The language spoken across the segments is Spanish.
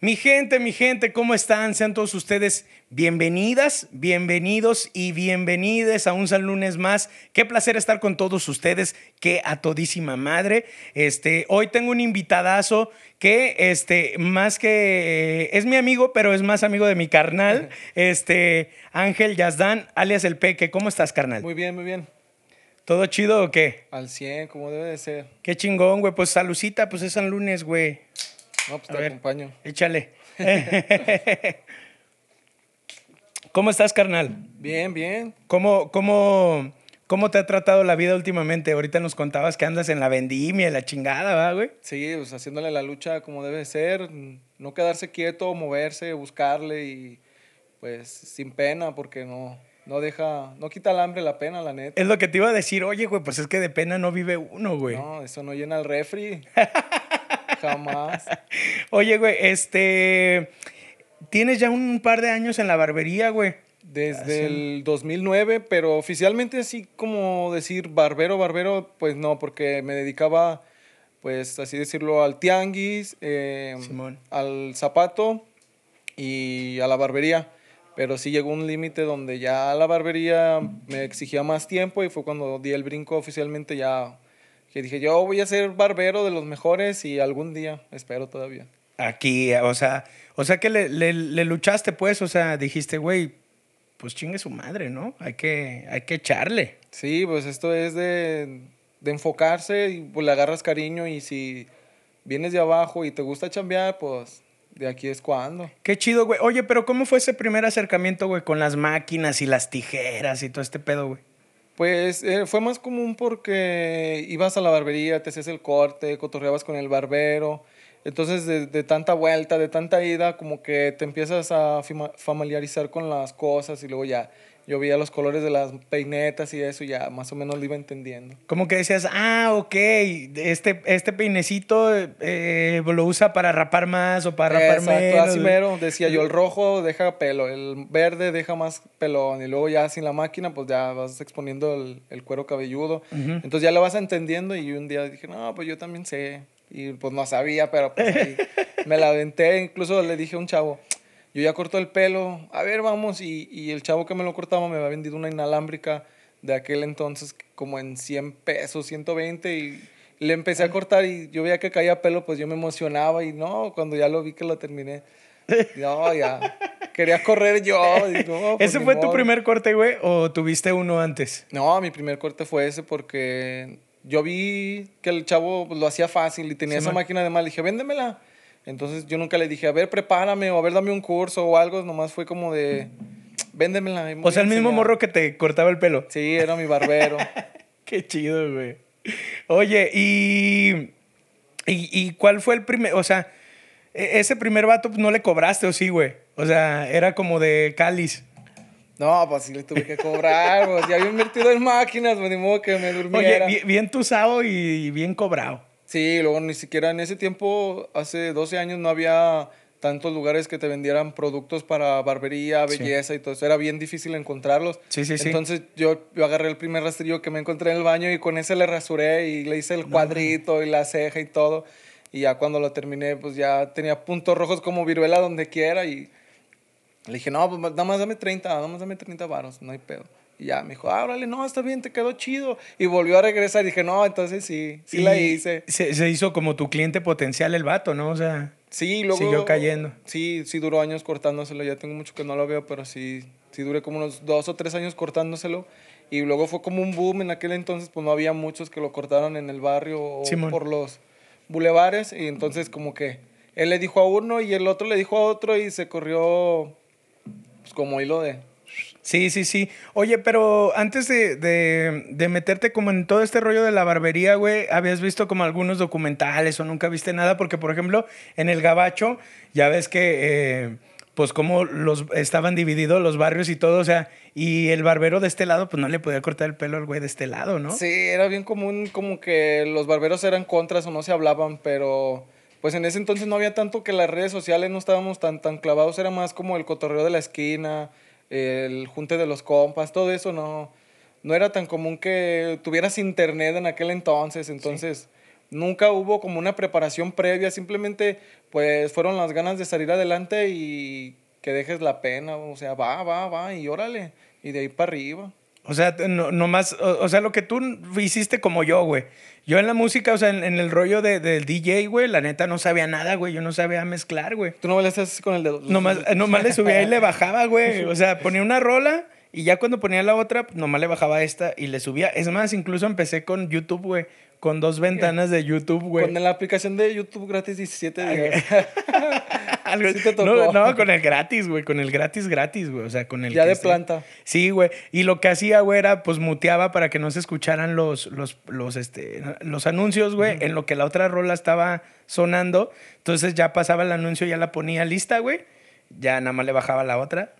Mi gente, mi gente, ¿cómo están? Sean todos ustedes bienvenidas, bienvenidos y bienvenides a un San Lunes más. Qué placer estar con todos ustedes, qué a todísima madre. Este, hoy tengo un invitadazo que, este, más que eh, es mi amigo, pero es más amigo de mi carnal, este, Ángel Yazdán, alias El Peque. ¿Cómo estás, carnal? Muy bien, muy bien. ¿Todo chido o qué? Al 100, como debe de ser. Qué chingón, güey. Pues salucita, pues es San Lunes, güey. No, pues A te ver. acompaño. Échale. ¿Cómo estás, carnal? Bien, bien. ¿Cómo, cómo, ¿Cómo te ha tratado la vida últimamente? Ahorita nos contabas que andas en la vendimia, la chingada, ¿verdad, güey? Sí, pues haciéndole la lucha como debe de ser. No quedarse quieto, moverse, buscarle y pues sin pena porque no, no deja, no quita el hambre la pena, la neta. Es lo que te iba a decir, oye, güey, pues es que de pena no vive uno, güey. No, eso no llena el refri. Jamás. Oye, güey, este. Tienes ya un par de años en la barbería, güey. Desde el 2009, pero oficialmente así como decir barbero, barbero, pues no, porque me dedicaba, pues así decirlo, al tianguis, eh, Simón. al zapato y a la barbería. Pero sí llegó un límite donde ya la barbería me exigía más tiempo y fue cuando di el brinco oficialmente ya que dije yo voy a ser barbero de los mejores y algún día, espero todavía. Aquí, o sea, o sea que le, le- le luchaste, pues, o sea, dijiste, güey, pues chingue su madre, ¿no? Hay que, hay que echarle. Sí, pues esto es de, de enfocarse y pues le agarras cariño y si vienes de abajo y te gusta chambear, pues de aquí es cuando. Qué chido, güey. Oye, pero ¿cómo fue ese primer acercamiento, güey, con las máquinas y las tijeras y todo este pedo, güey? Pues eh, fue más común porque ibas a la barbería, te hacías el corte, cotorreabas con el barbero. Entonces, de, de tanta vuelta, de tanta ida, como que te empiezas a familiarizar con las cosas y luego ya yo veía los colores de las peinetas y eso ya más o menos lo iba entendiendo. Como que decías, ah, ok, este, este peinecito eh, lo usa para rapar más o para rapar Exacto, menos. así mero. Decía yo, el rojo deja pelo, el verde deja más pelón. Y luego ya sin la máquina, pues ya vas exponiendo el, el cuero cabelludo. Ujú. Entonces ya lo vas entendiendo y un día dije, no, pues yo también sé. Y pues no sabía, pero pues me la aventé. Incluso le dije a un chavo, yo ya corto el pelo, a ver, vamos. Y, y el chavo que me lo cortaba me había vendido una inalámbrica de aquel entonces como en 100 pesos, 120 y le empecé a cortar y yo veía que caía pelo, pues yo me emocionaba y no, cuando ya lo vi que lo terminé, no, ya, quería correr yo. y no, pues ¿Ese fue tu primer corte, güey, o tuviste uno antes? No, mi primer corte fue ese porque yo vi que el chavo lo hacía fácil y tenía Sí, esa man. máquina de mal. Dije, véndemela. Entonces yo nunca le dije, a ver, prepárame o a ver, dame un curso o algo. Nomás fue como de, véndemela. me O sea, el mismo enseñar". morro que te cortaba el pelo. Sí, era mi barbero. Qué chido, güey. Oye, y, y, y cuál fue el primer, o sea, e- ese primer vato pues, no le cobraste, ¿o sí, güey? O sea, era como de cáliz. no, pues sí le tuve que cobrar. Pues ya había invertido en máquinas, pues ni modo que me Oye, durmiera. bien, bien tusado y bien cobrado. Sí, luego ni siquiera en ese tiempo, hace 12 años, no había tantos lugares que te vendieran productos para barbería, Sí. belleza y todo eso. Era bien difícil encontrarlos. Sí, sí, sí. Entonces yo, yo agarré el primer rastrillo que me encontré en el baño y con ese le rasuré y le hice el cuadrito y la ceja y todo. Y ya cuando lo terminé, pues ya tenía puntos rojos como viruela donde quiera y le dije, no, pues nada más dame 30, nada más dame 30 varos, no hay pedo. Y ya me dijo, ah, órale, no, está bien, te quedó chido. Y volvió a regresar y dije, no, entonces sí, sí la hice. Se, se hizo como tu cliente potencial el vato, ¿no? O sea, Sí, luego... Siguió cayendo. Sí, sí duró años cortándoselo. Ya tengo mucho que no lo veo, pero sí, sí duré como unos dos o tres años cortándoselo. Y luego fue como un boom. En aquel entonces, pues no había muchos que lo cortaron en el barrio o Simón. por los bulevares. Y entonces como que él le dijo a uno y el otro le dijo a otro y se corrió pues, como hilo de... Sí, sí, sí. Oye, pero antes de, de- de meterte como en todo este rollo de la barbería, güey, ¿habías visto como algunos documentales o nunca viste nada? Porque, por ejemplo, en el Gabacho, ya ves que, eh, pues, como los estaban divididos los barrios y todo, o sea, y el barbero de este lado, pues, no le podía cortar el pelo al güey de este lado, ¿no? Sí, era bien común como que los barberos eran contras o no se hablaban, pero pues en ese entonces no había tanto que las redes sociales no estábamos tan, tan clavados, era más como el cotorreo de la esquina, el junte de los compas, todo eso no, no era tan común que tuvieras internet en aquel entonces, entonces nunca hubo como una preparación previa, simplemente pues fueron las ganas de salir adelante y que dejes la pena, o sea, va, va, va y órale, y de ahí para arriba. O sea, no, nomás, o, o, sea, lo que tú hiciste como yo, güey. Yo en la música, o sea, en, en el rollo de, del DJ, güey, la neta no sabía nada, güey. Yo no sabía mezclar, güey. Tú no le hacías con el dedo. Nomás, nomás le subía y le bajaba, güey. O sea, ponía una rola y ya cuando ponía la otra, nomás le bajaba esta y le subía. Es más, incluso empecé con YouTube, güey. Con dos ventanas de YouTube, güey. Con la aplicación de YouTube gratis 17 días. Algo, sí te tocó. No, no, con el gratis, güey. Con el gratis, gratis, güey. O sea, con el. Ya de planta. Sí, güey. Y lo que hacía, güey, era pues muteaba para que no se escucharan los, los, los, este, los anuncios, güey, uh -huh. en lo que la otra rola estaba sonando. Entonces ya pasaba el anuncio, ya la ponía lista, güey. Ya nada más le bajaba la otra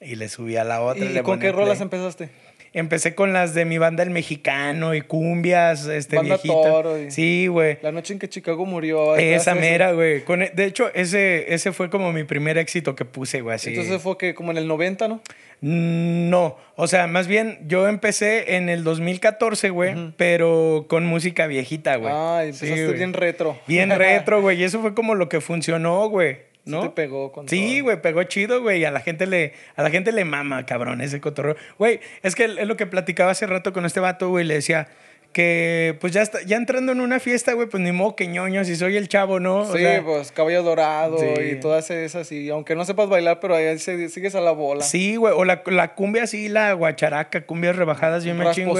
y le subía la otra. ¿Y con qué rolas empezaste? Empecé con las de mi banda El Mexicano y cumbias, este banda viejita. Toro Sí, güey. La noche en que Chicago murió. Esa mera, güey. De hecho, ese, ese fue como mi primer éxito que puse, güey. Así. Entonces fue que como en el 90, ¿no? No, o sea, más bien yo empecé en el 2014, güey, uh -huh. pero con música viejita, güey. Ah, empezaste sí, bien retro. Bien retro, güey, y eso fue como lo que funcionó, güey. ¿No? Sí te pegó con Sí, güey, pegó chido, güey. A la gente le, a la gente le mama, cabrón, ese cotorreo. Güey, es que es lo que platicaba hace rato con este vato, güey. Le decía que, pues ya está, ya entrando en una fiesta, güey, pues ni modo que ñoño, si soy el chavo, ¿no? O sí, sea, pues caballo dorado sí. y todas esas. Y aunque no sepas bailar, pero ahí sigues a la bola. Sí, güey. O la, la cumbia así, la guacharaca, cumbias rebajadas, yo me chingo.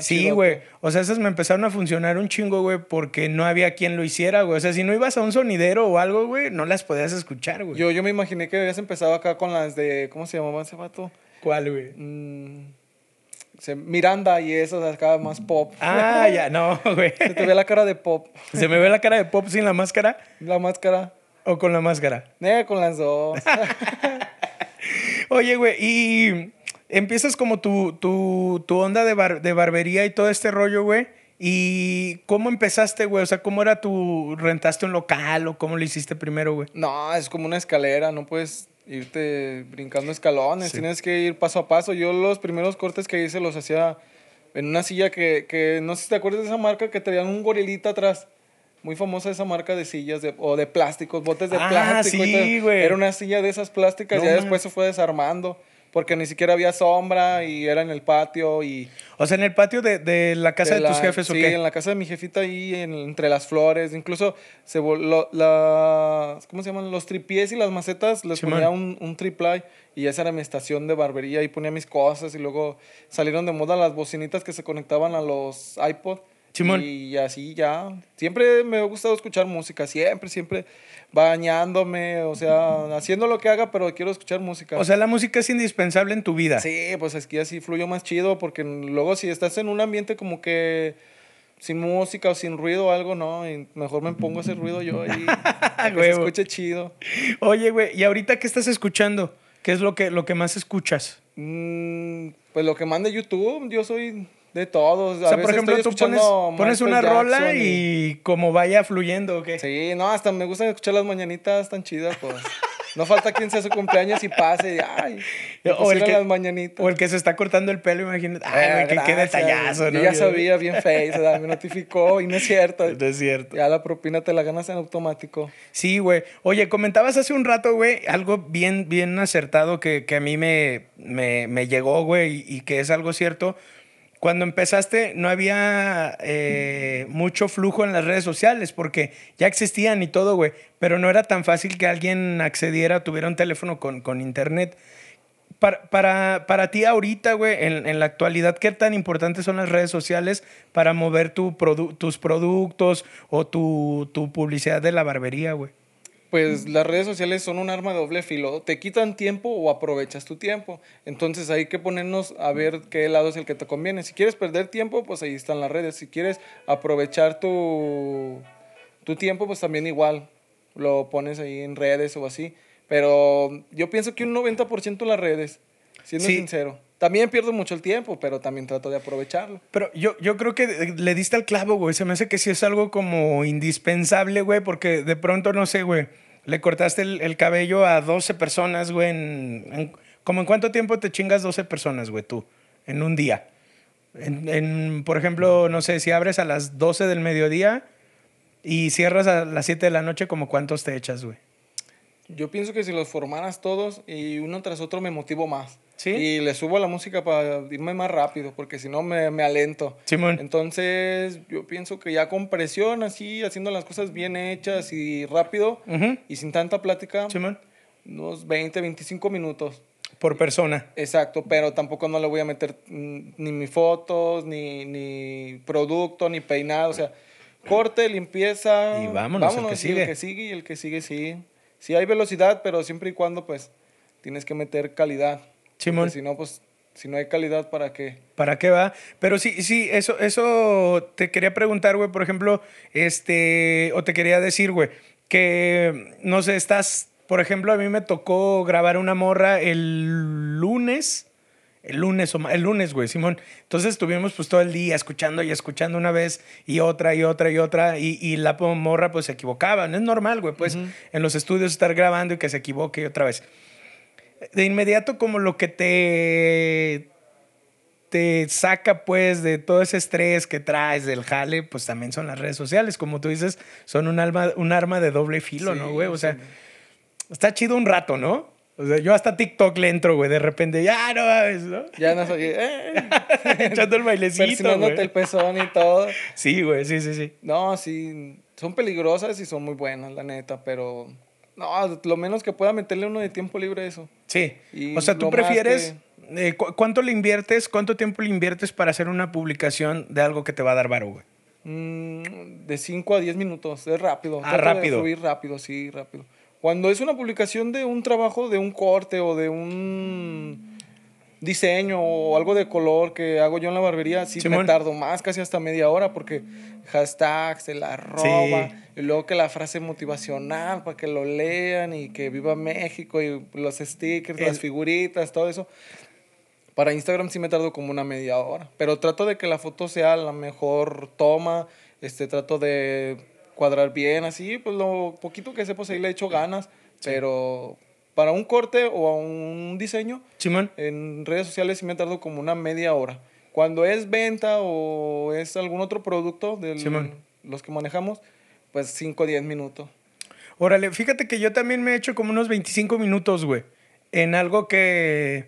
Sí, güey. O sea, esas me empezaron a funcionar un chingo, güey, porque no había quien lo hiciera, güey. O sea, si no ibas a un sonidero o algo, güey, no las podías escuchar, güey. Yo, yo me imaginé que habías empezado acá con las de. ¿Cómo se llamaba ese vato? ¿Cuál, güey? Mm, Miranda y esas acá más pop. Ah, ya, no, güey. Se te ve la cara de pop. ¿Se me ve la cara de pop sin la máscara? La máscara. ¿O con la máscara? Eh, con las dos. Oye, güey, y empiezas como tu, tu, tu onda de, bar, de barbería y todo este rollo, güey. ¿Y cómo empezaste, güey? O sea, ¿cómo era tu... ¿Rentaste un local o cómo lo hiciste primero, güey? No, es como una escalera, no puedes irte brincando escalones, sí. tienes que ir paso a paso. Yo los primeros cortes que hice los hacía en una silla que, que no sé si te acuerdas de esa marca que tenían un gorilita atrás. Muy famosa esa marca de sillas de, o de plásticos, botes de ah, plástico. Sí, güey. Era una silla de esas plásticas, no, ya después se fue desarmando porque ni siquiera había sombra y era en el patio y... O sea, en el patio de, de la casa de, de la, tus jefes, sí, ¿o qué? en la casa de mi jefita ahí, en, entre las flores, incluso se lo, la, ¿cómo se llaman? Los tripiés y las macetas les sí, ponía un, un triplay y esa era mi estación de barbería y ponía mis cosas y luego salieron de moda las bocinitas que se conectaban a los iPod. Simón. Y así ya. Siempre me ha gustado escuchar música, siempre, siempre bañándome, o sea, haciendo lo que haga, pero quiero escuchar música. O sea, la música es indispensable en tu vida. Sí, pues es que así fluyo más chido, porque luego si estás en un ambiente como que sin música o sin ruido o algo, no, y mejor me pongo hacer ruido yo y que se escuche chido. Oye, güey, ¿y ahorita qué estás escuchando? ¿Qué es lo que, lo que más escuchas? Mm, pues lo que manda YouTube, yo soy de todos. O sea, por ejemplo, tú pones, pones una rola y... y... como vaya fluyendo, ¿o qué? Sí, no, hasta me gusta escuchar las mañanitas tan chidas, pues. No falta quien sea su cumpleaños y pase y ay, o el que, las mañanitas. O el que se está cortando el pelo, imagínate. Ay, eh, qué, detallazo, ¿no? Yo ya sabía, bien face, me notificó y no es cierto. No es cierto. Ya la propina te la ganas en automático. Sí, güey. Oye, comentabas hace un rato, güey, algo bien, bien acertado que, que a mí me, me, me llegó, güey, y, y que es algo cierto cuando empezaste no había eh, mucho flujo en las redes sociales porque ya existían y todo, güey, pero no era tan fácil que alguien accediera, tuviera un teléfono con, con internet. Para, para, para ti ahorita, güey, en, en, la actualidad, ¿qué tan importantes son las redes sociales para mover tu produ tus productos o tu, tu publicidad de la barbería, güey? Pues las redes sociales son un arma de doble filo. Te quitan tiempo o aprovechas tu tiempo. Entonces hay que ponernos a ver qué lado es el que te conviene. Si quieres perder tiempo, pues ahí están las redes. Si quieres aprovechar tu, tu tiempo, pues también igual lo pones ahí en redes o así. Pero yo pienso que un 90% en las redes, siendo sí. sincero. También pierdo mucho el tiempo, pero también trato de aprovecharlo. Pero yo, yo creo que le diste al clavo, güey. Se me hace que sí es algo como indispensable, güey, porque de pronto, no sé, güey, le cortaste el, el, cabello a 12 personas, güey. En, en, ¿Cómo en cuánto tiempo te chingas 12 personas, güey, tú? En un día. En, en, por ejemplo, no sé, si abres a las 12 del mediodía, Y cierras a las 7 de la noche, como cuántos te echas, güey. Yo pienso que si los formaras todos y uno tras otro me motivo más. ¿Sí? Y le subo la música para irme más rápido, porque si no me, me alento. Simón. Entonces, yo pienso que ya con presión, así, haciendo las cosas bien hechas y rápido, Ujú. y sin tanta plática, Simón. unos 20, 25 minutos. Por persona. Exacto, pero tampoco no le voy a meter mm, ni mis fotos, ni, ni producto, ni peinado. O sea, corte, limpieza. Y vámonos, el que sigue. el que sigue y el que sigue, sí. Sí hay velocidad, pero siempre y cuando, pues, tienes que meter calidad. Simón. Si no, pues, si no hay calidad, ¿para qué? ¿Para qué va? Pero sí, sí, eso, eso te quería preguntar, güey, por ejemplo, este, o te quería decir, güey, que, no sé, estás, por ejemplo, a mí me tocó grabar una morra el lunes, el lunes, el lunes, güey, Simón. Entonces estuvimos pues todo el día escuchando y escuchando una vez y otra y otra y otra y, y la morra pues se equivocaba. No es normal, güey, pues en los estudios estar grabando y que se equivoque otra vez. De inmediato como lo que te te saca pues de todo ese estrés que traes del jale, pues también son las redes sociales, como tú dices, son un alma, un arma de doble filo, Sí, ¿no, güey? O sí. sea, está chido un rato, ¿no? O sea, yo hasta TikTok le entro, güey, de repente, ya no mames, ¿no? Ya no soy. Eh, Echando el bailecito, güey. el pezón y todo. Sí, güey, sí, sí, sí. No, sí, son peligrosas y son muy buenas, la neta, pero no, lo menos que pueda meterle uno de tiempo libre a eso. Sí. Y o sea, tú prefieres. eh, cu- ¿Cuánto le inviertes? ¿Cuánto tiempo le inviertes para hacer una publicación de algo que te va a dar varo, güey? Mm, de 5 a 10 minutos, es rápido. Ah, de rápido. subir rápido, sí, rápido. Cuando es una publicación de un trabajo, de un corte o de un diseño o algo de color que hago yo en la barbería, sí Simón. me tardo más, casi hasta media hora, porque hashtags, se la roba, Sí. y luego que la frase motivacional para que lo lean y que viva México y los stickers, El- las figuritas, todo eso. Para Instagram sí me tardo como una media hora, pero trato de que la foto sea la mejor toma, este, trato de cuadrar bien, así, pues lo poquito que sé, pues ahí le echo ganas, pero para un corte o a un diseño, Simón. en redes sociales sí me tardo como una media hora. Cuando es venta o es algún otro producto de los que manejamos, pues 5 o 10 minutos. Órale, fíjate que yo también me he hecho como unos 25 minutos, güey, en algo que,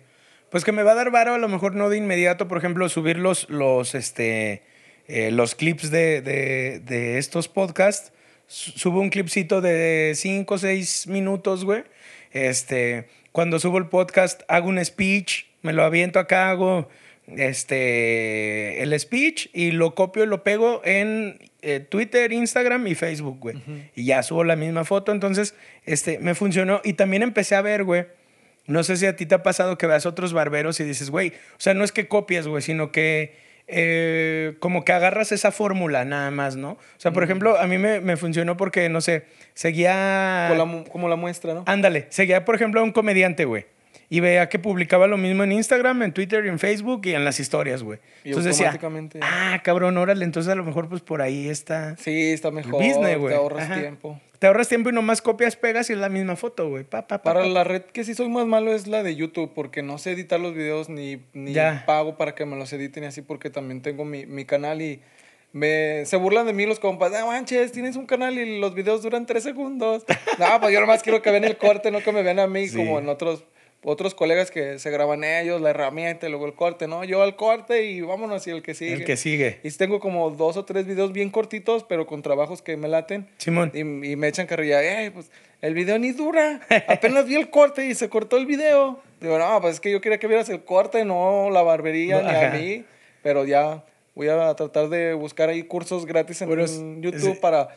pues que me va a dar varo, a lo mejor no de inmediato, por ejemplo, subir los, los, este, eh, los clips de, de, de estos podcasts. Su- Subo un clipcito de 5 o 6 minutos, güey. Este, cuando subo el podcast, hago un speech, me lo aviento acá, hago este, el speech y lo copio y lo pego en eh, Twitter, Instagram y Facebook, güey. Y ya subo la misma foto. Entonces, este, me funcionó. Y también empecé a ver, güey. No sé si a ti te ha pasado que veas otros barberos y dices, güey, o sea, no es que copias, güey, sino que eh, como que agarras esa fórmula nada más, ¿no? O sea, por ejemplo, a mí me, me funcionó porque, no sé, seguía... Como la, como la muestra, ¿no? Ándale, seguía, por ejemplo, a un comediante, güey. Y veía que publicaba lo mismo en Instagram, en Twitter, en Facebook y en las historias, güey. Entonces decía, ah, cabrón, órale, entonces a lo mejor pues por ahí está. Sí, está mejor, business, güey. te ahorras Ajá. tiempo. Te ahorras tiempo y nomás copias, pegas y es la misma foto, güey. Pa, pa, pa, Para pa. la red que sí soy más malo es la de YouTube, porque no sé editar los videos ni, ni Ya. pago para que me los editen y así, porque también tengo mi, mi canal y me, se burlan de mí los compas. Ah, manches, tienes un canal y los videos duran tres segundos. no, pues yo nomás quiero que vean el corte, no que me vean a mí Sí. como en otros otros colegas que se graban ellos, la herramienta y luego el corte, ¿no? Yo al corte y vámonos y el que sigue. El que sigue. Y tengo como dos o tres videos bien cortitos, pero con trabajos que me laten. Simón. Y, y me echan carrilla, "Ey, pues el video ni dura. Apenas vi el corte y se cortó el video. Digo, no, pues es que yo quería que vieras el corte, no la barbería No, ni ajá. a mí. Pero ya voy a tratar de buscar ahí cursos gratis en, en YouTube sí. para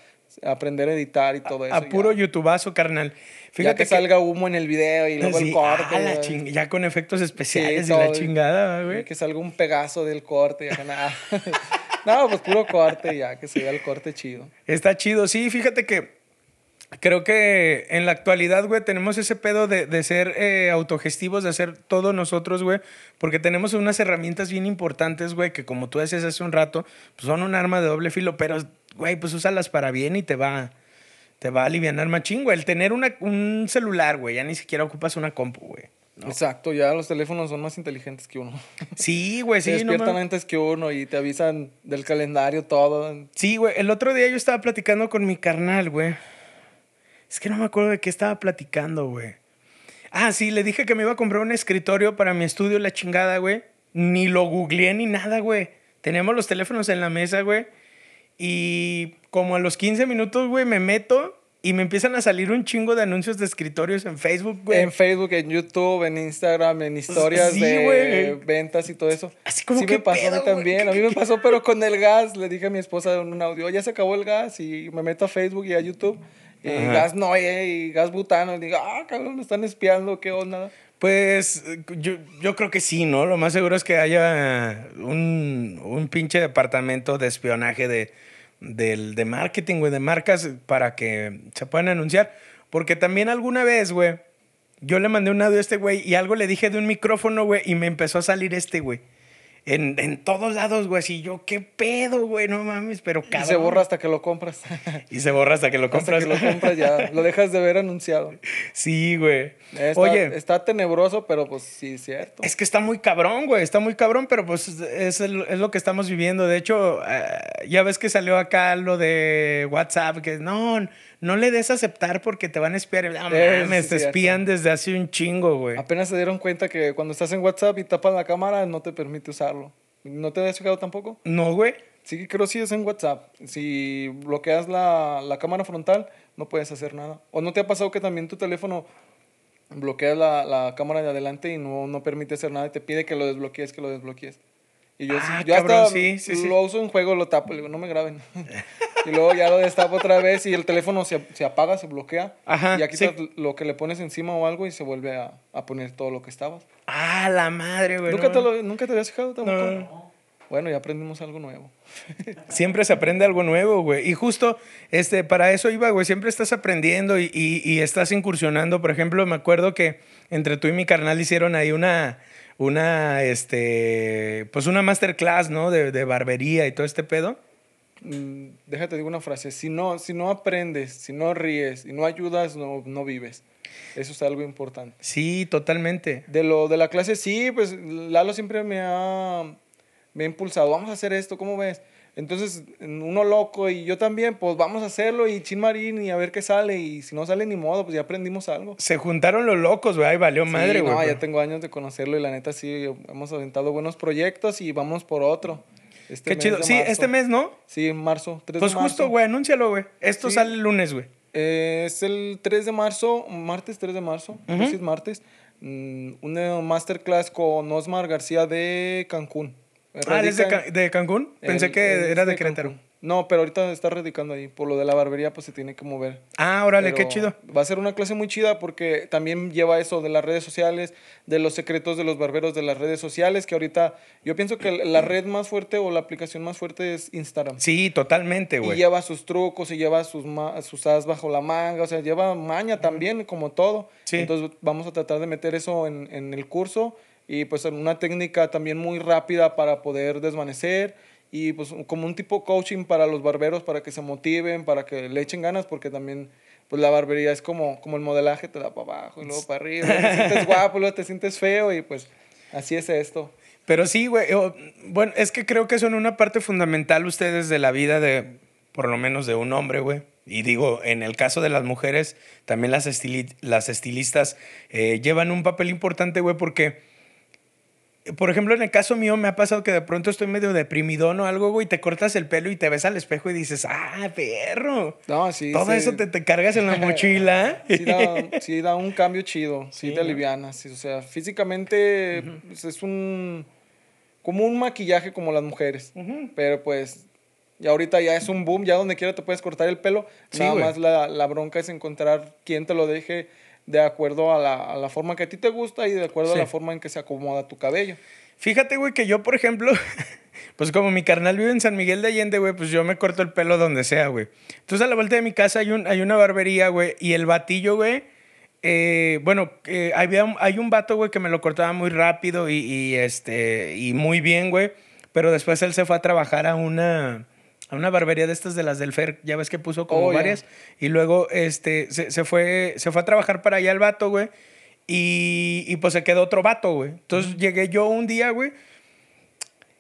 aprender a editar y todo eso. A puro ya. youtubazo, carnal. Ya Fíjate que, salga humo en el video y luego Sí, el corte. ah, la ya. ching- ya con efectos Sí, especiales y la chingada, güey. Que salga un pegazo del corte. Ya, nada. no, pues puro corte ya, que se vea el corte chido. Está chido, sí, fíjate que creo que en la actualidad, güey, tenemos ese pedo de, de ser eh, autogestivos, de hacer todo nosotros, güey, porque tenemos unas herramientas bien importantes, güey, que como tú decías hace un rato, pues son un arma de doble filo, pero, güey, pues úsalas para bien y te va, te va a aliviar machín, güey. El tener una, un celular, güey, ya ni siquiera ocupas una compu, güey. Exacto, ya los teléfonos son más inteligentes que uno. Sí, güey, sí. Se despiertan antes que uno y te avisan del calendario, todo. Sí, güey. El otro día yo estaba platicando con mi carnal, güey. Es que no me acuerdo de qué estaba platicando, güey. Ah, sí, le dije que me iba a comprar un escritorio para mi estudio, la chingada, güey. Ni lo googleé ni nada, güey. Tenemos los teléfonos en la mesa, güey. Y como a los 15 minutos, güey, me meto y me empiezan a salir un chingo de anuncios de escritorios en Facebook, güey. En Facebook, en YouTube, en Instagram, en historias de ventas y todo eso. Así como sí que me pasó a mí también. A mí me pasó, pero con el gas. Le dije a mi esposa en un audio, ya se acabó el gas y me meto a Facebook y a YouTube. Y gas Noé y gas butano. Y digo, ah, cabrón, me están espiando, qué onda. Pues yo, yo creo que sí, ¿no? Lo más seguro es que haya un, un pinche departamento de espionaje de del, de marketing, güey, de marcas para que se puedan anunciar. Porque también alguna vez, güey, yo le mandé un audio a este güey y algo le dije de un micrófono, güey, y me empezó a salir este, güey. En, en, todos lados, güey. Así yo, ¿qué pedo, güey? No mames, pero cabrón. Y se borra hasta que lo compras. y se borra hasta que lo compras. Hasta que lo compras ya. lo dejas de ver anunciado. Sí, güey. Oye. Está tenebroso, pero pues sí, es cierto. Es que está muy cabrón, güey. Está muy cabrón, pero pues es, es lo que estamos viviendo. De hecho, eh, ya ves que salió acá lo de WhatsApp, que no, no le des aceptar porque te van a espiar. No mames, te espían desde hace un chingo, güey. Apenas se dieron cuenta que cuando estás en WhatsApp y tapas la cámara, no te permite usarlo. ¿No te has fijado tampoco? No, güey. Sí, creo que sí es en WhatsApp. Si bloqueas la, la cámara frontal, no puedes hacer nada. ¿O no te ha pasado que también tu teléfono bloqueas la, la cámara de adelante y no, no permite hacer nada y te pide que lo desbloquees, que lo desbloquees? Y yo, ah, yo cabrón, hasta sí, sí, lo uso en juego, lo tapo, le digo, no me graben. y luego ya lo destapo otra vez y el teléfono se, se apaga, se bloquea. Ajá, y aquí lo que le pones encima o algo y se vuelve a, a poner todo lo que estabas. Ah, la madre, güey. ¿Nunca, te, lo, ¿Nunca te habías fijado tampoco? No. Bueno, ya aprendimos algo nuevo. siempre se aprende algo nuevo, güey. Y justo este, para eso iba, güey. Siempre estás aprendiendo y, y, y estás incursionando. Por ejemplo, me acuerdo que entre tú y mi carnal hicieron ahí una una, este, pues una masterclass, ¿no? De, de barbería y todo este pedo. Mm, déjate digo una frase, si no, si no aprendes, si no ríes y no ayudas, no, no vives. Eso es algo importante. Sí, totalmente. De lo de la clase, sí, pues Lalo siempre me ha, me ha impulsado, vamos a hacer esto, ¿cómo ves? Entonces, uno loco y yo también, pues vamos a hacerlo y chin marín y a ver qué sale. Y si no sale ni modo, pues ya aprendimos algo. Se juntaron los locos, güey, valió madre, güey. No, ya tengo años de conocerlo y la neta sí, hemos aventado buenos proyectos y vamos por otro. Este qué chido. Sí, este mes, ¿no? Sí, en marzo. 3 pues de marzo. justo, güey, anúncialo, güey. Esto sale el lunes, güey. Eh, es el 3 de marzo, martes 3 de marzo, uh es martes. Mm, una masterclass con Osmar García de Cancún. Ah, ¿es de, de, Cancún? Pensé que era de, Querétaro. No, pero ahorita está radicando ahí. Por lo de la barbería, pues se tiene que mover. Ah, órale, qué chido. Va a ser una clase muy chida porque también lleva eso de las redes sociales, de los secretos de los barberos de las redes sociales, que ahorita yo pienso que la red más fuerte o la aplicación más fuerte es Instagram. Sí, totalmente, güey. Y lleva sus trucos y lleva sus, sus as bajo la manga, o sea, lleva maña también, como todo. Sí. Entonces vamos a tratar de meter eso en, en el curso y pues una técnica también muy rápida para poder desvanecer y pues como un tipo coaching para los barberos para que se motiven, para que le echen ganas porque también pues la barbería es como, como el modelaje, te da para abajo y luego para arriba, te sientes guapo, luego te sientes feo y pues así es esto. Pero sí, güey, bueno, es que creo que son una parte fundamental ustedes de la vida de, por lo menos de un hombre, güey. Y digo, en el caso de las mujeres, también las, las estilistas eh, llevan un papel importante, güey, porque por ejemplo, en el caso mío me ha pasado que de pronto estoy medio deprimidón o algo, güey, y te cortas el pelo y te ves al espejo y dices, ah, perro. No, sí. Todo eso te, te, cargas en la mochila. sí, da, sí, da, un cambio chido, sí, te alivianas. Sí, o sea, físicamente pues, es un. como un maquillaje como las mujeres. Pero pues. Y ahorita ya es un boom, ya donde quiera te puedes cortar el pelo. Nada más la, la bronca es encontrar quién te lo deje de acuerdo a la, a la, forma que a ti te gusta y de acuerdo a la forma en que se acomoda tu cabello. Fíjate, güey, que yo, por ejemplo, pues como mi carnal vive en San Miguel de Allende, güey, pues yo me corto el pelo donde sea, güey. Entonces a la vuelta de mi casa hay, un, hay una barbería, güey, y el batillo, güey, eh, bueno, eh, había, hay un vato, güey, que me lo cortaba muy rápido y, y, este, y muy bien, güey, pero después él se fue a trabajar a una a una barbería de estas de las del Fer, ya ves que puso como varias. Y luego este, se, se, fue, se fue a trabajar para allá el vato, güey. Y, y, pues se quedó otro vato, güey. Entonces llegué yo un día, güey.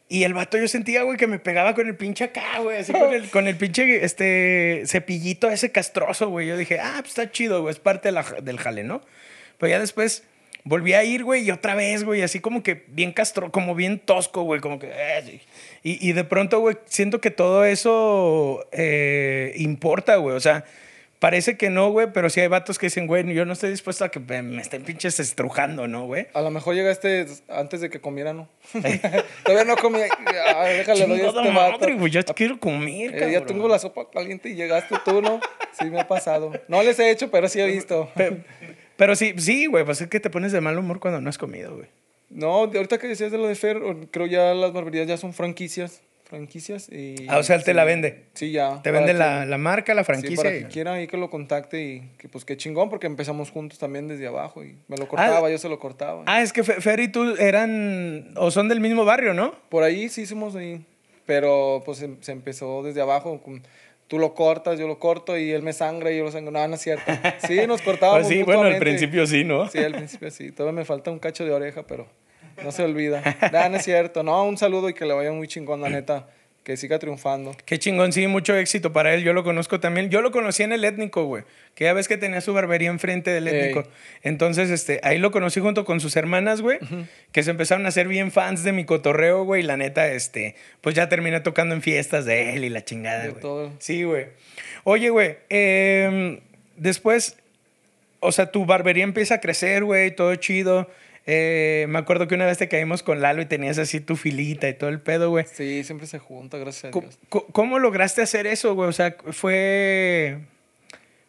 Y el vato yo sentía, güey, que me pegaba con el pinche acá, güey. Así con el, con el pinche este, cepillito ese castroso, güey. Yo dije, ah, pues está chido, güey. Es parte de la, del jale, ¿no? Pero ya después volví a ir, güey, y otra vez, güey. Así como que bien castro, como bien tosco, güey. Como que... Eh, y, y, de pronto, güey, siento que todo eso eh, importa, güey. O sea Parece que no, güey, pero sí hay vatos que dicen, güey, yo no estoy dispuesto a que me estén pinches estrujando, ¿no, güey? A lo mejor llegaste antes de que comiera, ¿no? Todavía no comía. A ver, déjale, doy este madre, güey, yo quiero comer, eh, Ya tengo la sopa caliente y llegaste tú, ¿no? Sí me ha pasado. No les he hecho, pero sí he visto. Pero, sí, sí, güey, pues es que te pones de mal humor cuando no has comido, güey. No, ahorita que decías de lo de Fer, creo ya las barberías ya son franquicias franquicias. Y, ah, o sea, él te la vende. Sí, ya. Te vende la, la, marca, la franquicia. Sí, para que quiera y que lo contacte y que pues qué chingón porque empezamos juntos también desde abajo y me lo cortaba, ah, yo se lo cortaba. Ah, es que Fer y tú eran o son del mismo barrio, ¿no? Por ahí sí hicimos ahí, pero pues se, em, se empezó desde abajo con tú lo cortas, yo lo corto y él me sangra y yo lo sangro. No, no es cierto. Sí, nos cortábamos. pues sí, bueno, al principio sí, ¿no? Sí, al principio sí. Todavía me falta un cacho de oreja, pero no se olvida. No, no es cierto. No, un saludo y que le vaya muy chingón, la neta que siga triunfando. Qué chingón, sí, mucho éxito para él. Yo lo conozco también. Yo lo conocí en el étnico, güey. Que ya ves que tenía su barbería enfrente del étnico. Entonces, este, ahí lo conocí junto con sus hermanas, güey. Que se empezaron a ser bien fans de mi cotorreo, güey. Y la neta, este, pues ya terminé tocando en fiestas de él y la chingada, güey. todo. Sí, güey. Oye, güey, em, después, o sea, tu barbería empieza a crecer, güey, todo chido. Eh, me acuerdo que una vez te caímos con Lalo y tenías así tu filita y todo el pedo, güey. Sí, siempre se junta, gracias a Dios. ¿Cómo, lograste hacer eso, güey? O sea, fue.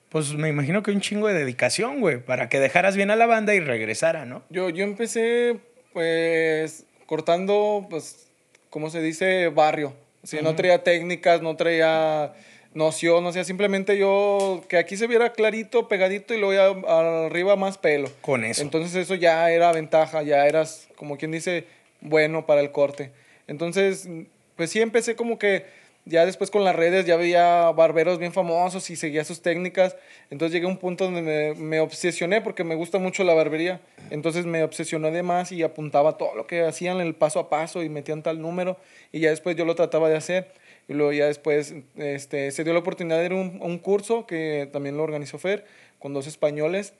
Pues me imagino que un chingo de dedicación, güey, para que dejaras bien a la banda y regresara, ¿no? Yo, yo empecé, pues, cortando, pues, ¿cómo se dice? Barrio. O no traía técnicas, no traía noción, o sea, simplemente yo, que aquí se viera clarito, pegadito y luego ya arriba más pelo. Con eso. Entonces eso ya era ventaja, ya eras, como quien dice, bueno para el corte. Entonces, pues sí empecé como que ya después con las redes ya veía barberos bien famosos y seguía sus técnicas. Entonces llegué a un punto donde me, me obsesioné porque me gusta mucho la barbería. Entonces me obsesioné de más y apuntaba todo lo que hacían el paso a paso y metían tal número y ya después yo lo trataba de hacer. Y luego ya después este, se dio la oportunidad de ir a un, un, curso que también lo organizó Fer con dos españoles.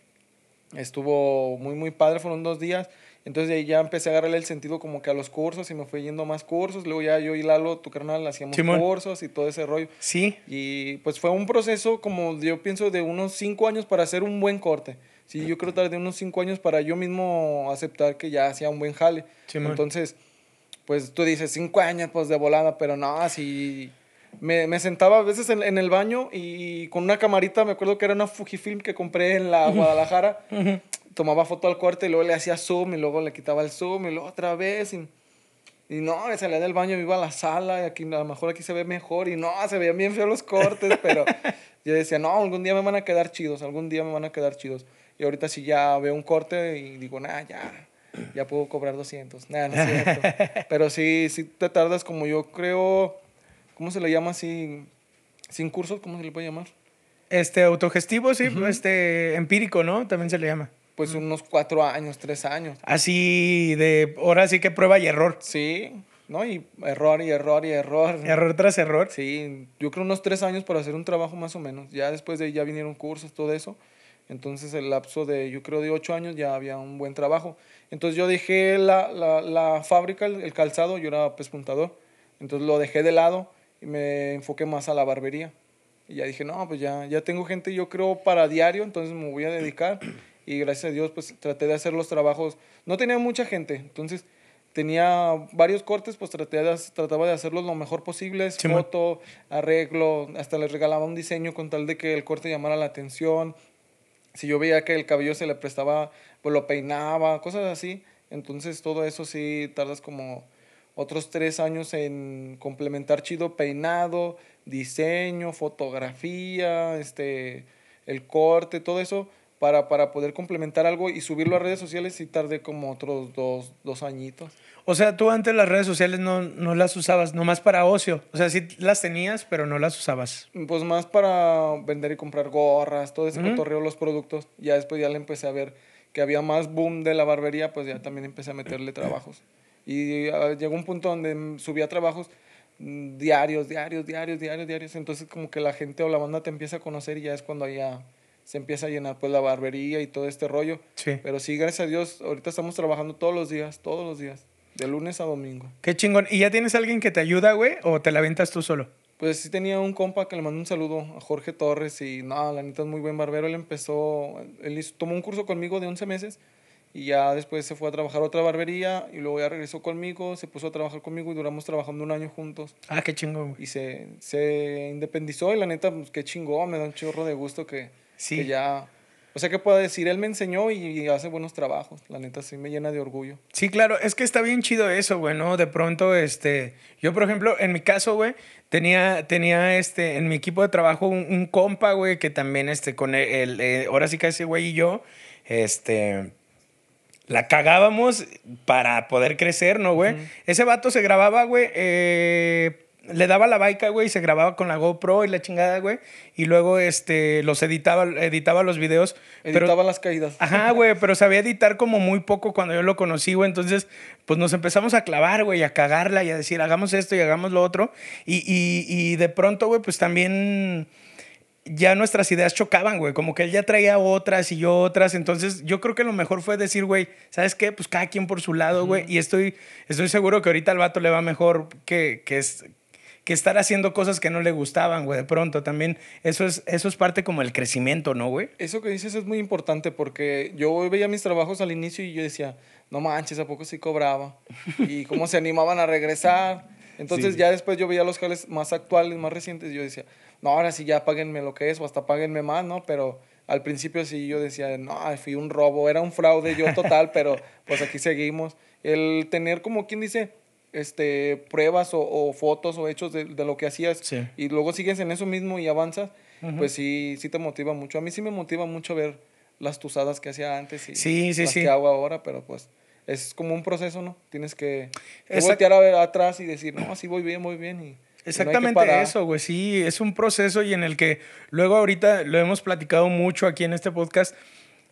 Estuvo muy, muy padre, fueron dos días. Entonces ahí ya empecé a agarrarle el sentido como que a los cursos y me fui yendo más cursos. Luego ya yo y Lalo, tu carnal, hacíamos cursos y todo ese rollo. Sí. Y pues fue un proceso como yo pienso de unos cinco años para hacer un buen corte. Sí, yo creo tardé unos cinco años para yo mismo aceptar que ya hacía un buen jale. Entonces pues tú dices cinco años, pues de volada, pero no, así. Me, me sentaba a veces en, en, el baño y con una camarita, me acuerdo que era una Fujifilm que compré en la Guadalajara. Tomaba foto al corte y luego le hacía zoom y luego le quitaba el zoom y luego otra vez. Y, y no, salía del baño, iba a la sala y aquí a lo mejor aquí se ve mejor y no, se veían bien feos los cortes, pero yo decía, no, algún día me van a quedar chidos, algún día me van a quedar chidos. Y ahorita sí ya veo un corte y digo, nada, ya, ya puedo cobrar 200. Nada, no es cierto. Pero sí, sí te tardas como yo creo, ¿cómo se le llama así? Sin cursos, ¿cómo se le puede llamar? Este, autogestivo, sí, este, empírico, ¿no? También se le llama. Pues unos cuatro años, tres años. Así de, ahora sí que prueba y error. Sí, ¿no? Y error y error y error. Error tras error. Sí, yo creo unos tres años para hacer un trabajo más o menos. Ya después de ya vinieron cursos, todo eso. Entonces el lapso de, yo creo, de ocho años ya había un buen trabajo. Entonces yo dejé la, la, la fábrica, el, calzado, yo era pespuntador. Entonces lo dejé de lado y me enfoqué más a la barbería. Y ya dije, no, pues ya, ya tengo gente, yo creo, para diario, entonces me voy a dedicar. Y gracias a Dios, pues traté de hacer los trabajos. No tenía mucha gente, entonces tenía varios cortes, pues traté de, trataba de hacerlos lo mejor posible, foto, arreglo, hasta les regalaba un diseño con tal de que el corte llamara la atención, si yo veía que el cabello se le prestaba, pues lo peinaba, cosas así. Entonces todo eso sí tardas como otros tres años en complementar chido peinado, diseño, fotografía, este, el corte, todo eso para, para poder complementar algo y subirlo a redes sociales sí tardé como otros dos, dos añitos. O sea, tú antes las redes sociales no, no las usabas, nomás para ocio. O sea, sí las tenías, pero no las usabas. Pues más para vender y comprar gorras, todo ese cotorreo, los productos. Ya después ya le empecé a ver que había más boom de la barbería, pues ya también empecé a meterle trabajos. Y llegó un punto donde subía trabajos diarios, diarios, diarios, diarios, diarios. Entonces como que la gente o la banda te empieza a conocer y ya es cuando ya se empieza a llenar pues la barbería y todo este rollo. Sí. Pero sí, gracias a Dios, ahorita estamos trabajando todos los días, todos los días, de lunes a domingo. Qué chingón. ¿Y ya tienes alguien que te ayuda, güey? ¿O te la aventas tú solo? Pues sí tenía un compa que le mandó un saludo a Jorge Torres y no, la neta es muy buen barbero. Él empezó, él hizo- tomó un curso conmigo de 11 meses y ya después se fue a trabajar a otra barbería y luego ya regresó conmigo, se puso a trabajar conmigo y duramos trabajando un año juntos Ah, qué chingón, güey. y se, se independizó y la neta, pues qué chingón, me da un chorro de gusto que, Sí. que ya, o sea, que puedo decir, él me enseñó y hace buenos trabajos, la neta sí me llena de orgullo. Sí, claro, es que está bien chido eso, güey, ¿no? De pronto, este, yo por ejemplo, en mi caso, güey, tenía, tenía, este, en mi equipo de trabajo un, un compa, güey, que también, este, con el, el, eh, ahora sí que ese güey y yo, este, la cagábamos para poder crecer, ¿no, güey? Ese vato se grababa, güey, eh, le daba la baica, güey, y se grababa con la GoPro y la chingada, güey, y luego, este, los editaba, editaba los videos. pero- Editaba las caídas. Ajá, güey, pero sabía editar como muy poco cuando yo lo conocí, güey. Entonces, pues nos empezamos a clavar, güey, a cagarla y a decir, hagamos esto y hagamos lo otro. Y, y, y de pronto, güey, pues también ya nuestras ideas chocaban, güey. Como que él ya traía otras y yo otras. Entonces, yo creo que lo mejor fue decir, güey, ¿sabes qué? Pues cada quien por su lado, güey. Y estoy, estoy seguro que ahorita al vato le va mejor que, que, es, que estar haciendo cosas que no le gustaban, güey. De pronto también, eso es, eso es parte como el crecimiento, ¿no, güey? Eso que dices es muy importante porque yo veía mis trabajos al inicio y yo decía, no manches, ¿a poco sí cobraba? Y cómo se animaban a regresar. Entonces Sí. ya después yo veía los jales más actuales, más recientes, y yo decía, no, ahora sí ya páguenme lo que es o hasta páguenme más, ¿no? Pero al principio sí yo decía, no, fui un robo, era un fraude yo total, pero pues aquí seguimos. El tener como quien dice, este, pruebas o, o fotos o hechos de, de lo que hacías Sí. y luego sigues en eso mismo y avanzas, pues sí, sí te motiva mucho. A mí sí me motiva mucho ver las tusadas que hacía antes y Sí, sí, las sí. que hago ahora, pero pues es como un proceso, ¿no? Tienes que, que voltear a ver atrás y decir, no, así voy bien, voy bien. Y, no Exactamente parar. eso, güey. Sí, es un proceso y en el que luego ahorita lo hemos platicado mucho aquí en este podcast.